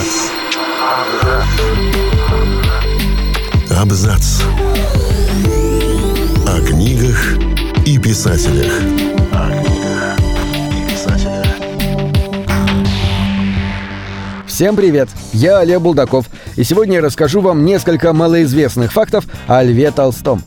Абзац. Абзац. О книгах и писателях. Всем привет! Я Олег Булдаков, и сегодня я расскажу вам несколько малоизвестных фактов о Льве Толстом.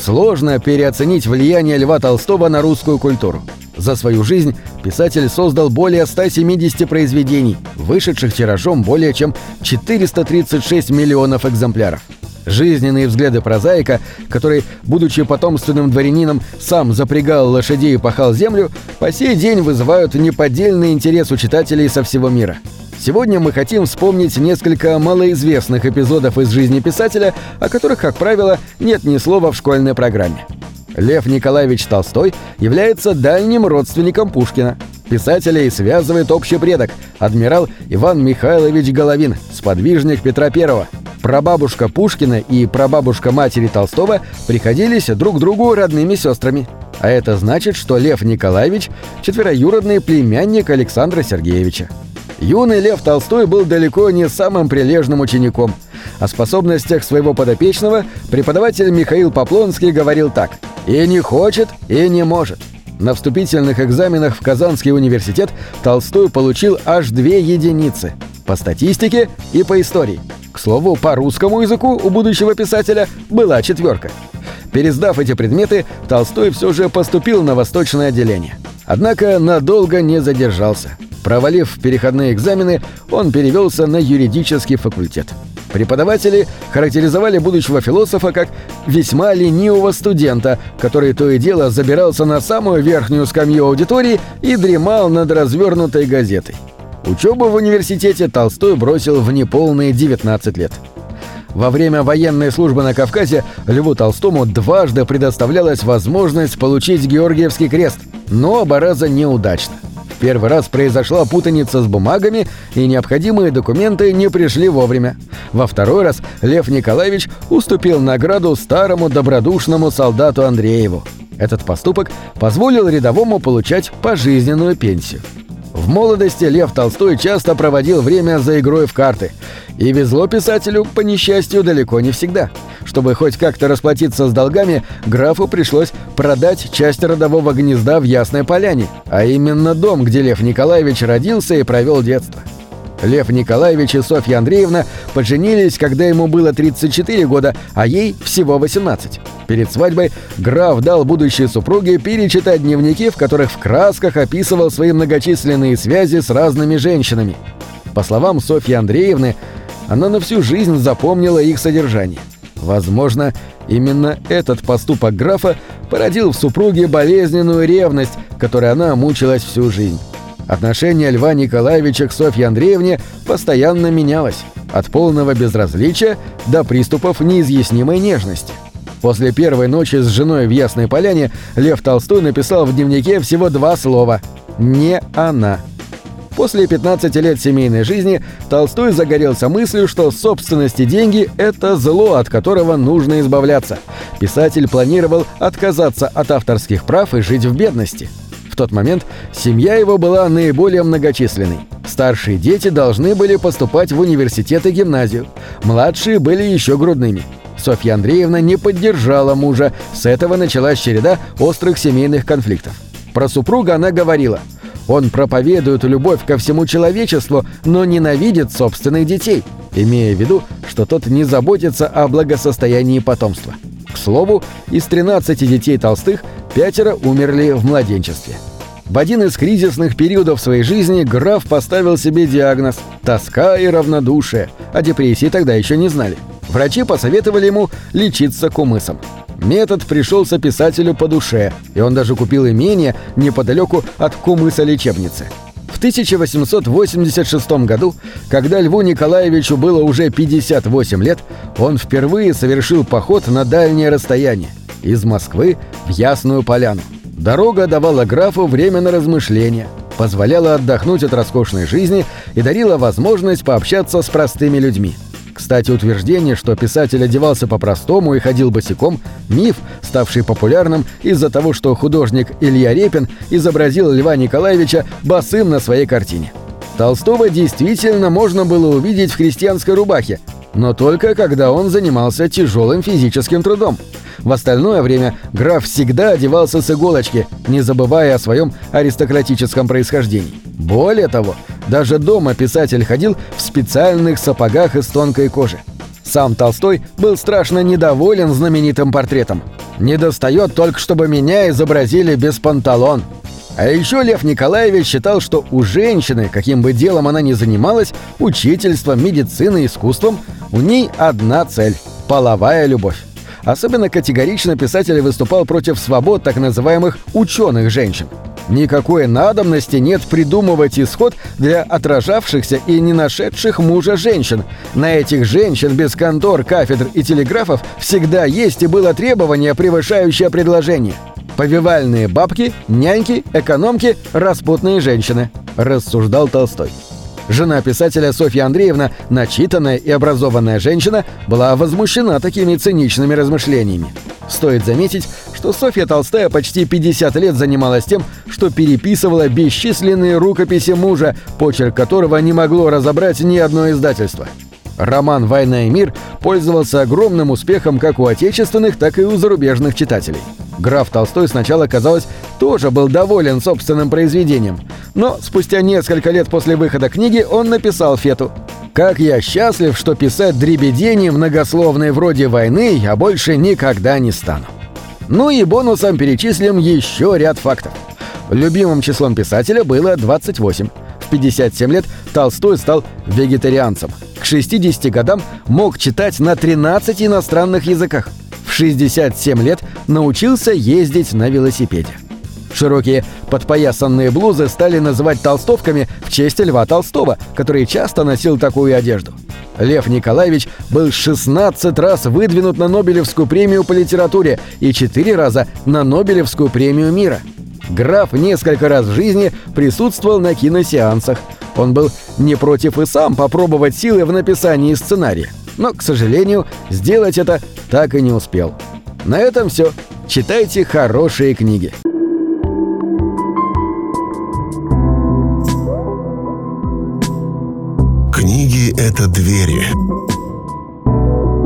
Сложно переоценить влияние Льва Толстого на русскую культуру. За свою жизнь писатель создал более 170 произведений, вышедших тиражом более чем 436 миллионов экземпляров. Жизненные взгляды прозаика, который, будучи потомственным дворянином, сам запрягал лошадей и пахал землю, по сей день вызывают неподдельный интерес у читателей со всего мира. Сегодня мы хотим вспомнить несколько малоизвестных эпизодов из жизни писателя, о которых, как правило, нет ни слова в школьной программе. Лев Николаевич Толстой является дальним родственником Пушкина. Писателей связывает общий предок – адмирал Иван Михайлович Головин, сподвижник Петра I. Прабабушка Пушкина и прабабушка матери Толстого приходились друг другу родными сестрами. А это значит, что Лев Николаевич – четвероюродный племянник Александра Сергеевича. Юный Лев Толстой был далеко не самым прилежным учеником. О способностях своего подопечного преподаватель Михаил Поплонский говорил так «И не хочет, и не может». На вступительных экзаменах в Казанский университет Толстой получил аж две единицы – по статистике и по истории. К слову, по русскому языку у будущего писателя была четверка. Пересдав эти предметы, Толстой все же поступил на восточное отделение. Однако надолго не задержался – Провалив переходные экзамены, он перевелся на юридический факультет. Преподаватели характеризовали будущего философа как весьма ленивого студента, который то и дело забирался на самую верхнюю скамью аудитории и дремал над развернутой газетой. Учебу в университете Толстой бросил в неполные 19 лет. Во время военной службы на Кавказе Льву Толстому дважды предоставлялась возможность получить Георгиевский крест, но оба раза неудачно. Первый раз произошла путаница с бумагами, и необходимые документы не пришли вовремя. Во второй раз Лев Николаевич уступил награду старому добродушному солдату Андрееву. Этот поступок позволил рядовому получать пожизненную пенсию. В молодости Лев Толстой часто проводил время за игрой в карты. И везло писателю, по несчастью, далеко не всегда – чтобы хоть как-то расплатиться с долгами, графу пришлось продать часть родового гнезда в Ясной Поляне, а именно дом, где Лев Николаевич родился и провел детство. Лев Николаевич и Софья Андреевна поженились, когда ему было 34 года, а ей всего 18. Перед свадьбой граф дал будущей супруге перечитать дневники, в которых в красках описывал свои многочисленные связи с разными женщинами. По словам Софьи Андреевны, она на всю жизнь запомнила их содержание – Возможно, именно этот поступок графа породил в супруге болезненную ревность, которой она мучилась всю жизнь. Отношение Льва Николаевича к Софье Андреевне постоянно менялось, от полного безразличия до приступов неизъяснимой нежности. После первой ночи с женой в Ясной Поляне Лев Толстой написал в дневнике всего два слова «Не она». После 15 лет семейной жизни Толстой загорелся мыслью, что собственность и деньги – это зло, от которого нужно избавляться. Писатель планировал отказаться от авторских прав и жить в бедности. В тот момент семья его была наиболее многочисленной. Старшие дети должны были поступать в университет и гимназию. Младшие были еще грудными. Софья Андреевна не поддержала мужа. С этого началась череда острых семейных конфликтов. Про супруга она говорила – он проповедует любовь ко всему человечеству, но ненавидит собственных детей, имея в виду, что тот не заботится о благосостоянии потомства. К слову, из 13 детей Толстых пятеро умерли в младенчестве. В один из кризисных периодов своей жизни граф поставил себе диагноз «тоска и равнодушие», а депрессии тогда еще не знали. Врачи посоветовали ему лечиться кумысом. Метод пришелся писателю по душе, и он даже купил имение неподалеку от Кумыса лечебницы. В 1886 году, когда Льву Николаевичу было уже 58 лет, он впервые совершил поход на дальнее расстояние – из Москвы в Ясную Поляну. Дорога давала графу время на размышления, позволяла отдохнуть от роскошной жизни и дарила возможность пообщаться с простыми людьми – кстати, утверждение, что писатель одевался по-простому и ходил босиком – миф, ставший популярным из-за того, что художник Илья Репин изобразил Льва Николаевича босым на своей картине. Толстого действительно можно было увидеть в христианской рубахе, но только когда он занимался тяжелым физическим трудом. В остальное время граф всегда одевался с иголочки, не забывая о своем аристократическом происхождении. Более того, даже дома писатель ходил в специальных сапогах из тонкой кожи. Сам Толстой был страшно недоволен знаменитым портретом. «Не достает только, чтобы меня изобразили без панталон». А еще Лев Николаевич считал, что у женщины, каким бы делом она ни занималась, учительством, медициной, искусством, у ней одна цель – половая любовь. Особенно категорично писатель выступал против свобод так называемых «ученых женщин». Никакой надобности нет придумывать исход для отражавшихся и не нашедших мужа женщин. На этих женщин без контор, кафедр и телеграфов всегда есть и было требование, превышающее предложение. Повивальные бабки, няньки, экономки, распутные женщины, рассуждал Толстой. Жена писателя Софья Андреевна, начитанная и образованная женщина, была возмущена такими циничными размышлениями. Стоит заметить, что Софья Толстая почти 50 лет занималась тем, что переписывала бесчисленные рукописи мужа, почерк которого не могло разобрать ни одно издательство. Роман «Война и мир» пользовался огромным успехом как у отечественных, так и у зарубежных читателей. Граф Толстой сначала, казалось, тоже был доволен собственным произведением, но спустя несколько лет после выхода книги он написал Фету «Как я счастлив, что писать дребедени многословные вроде «войны» я больше никогда не стану». Ну и бонусом перечислим еще ряд фактов. Любимым числом писателя было 28. В 57 лет Толстой стал вегетарианцем. К 60 годам мог читать на 13 иностранных языках. В 67 лет научился ездить на велосипеде. Широкие подпоясанные блузы стали называть толстовками в честь Льва Толстого, который часто носил такую одежду. Лев Николаевич был 16 раз выдвинут на Нобелевскую премию по литературе и 4 раза на Нобелевскую премию мира. Граф несколько раз в жизни присутствовал на киносеансах. Он был не против и сам попробовать силы в написании сценария. Но, к сожалению, сделать это так и не успел. На этом все. Читайте хорошие книги. Книги — это двери,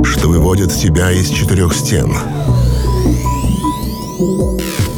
что выводят тебя из четырех стен.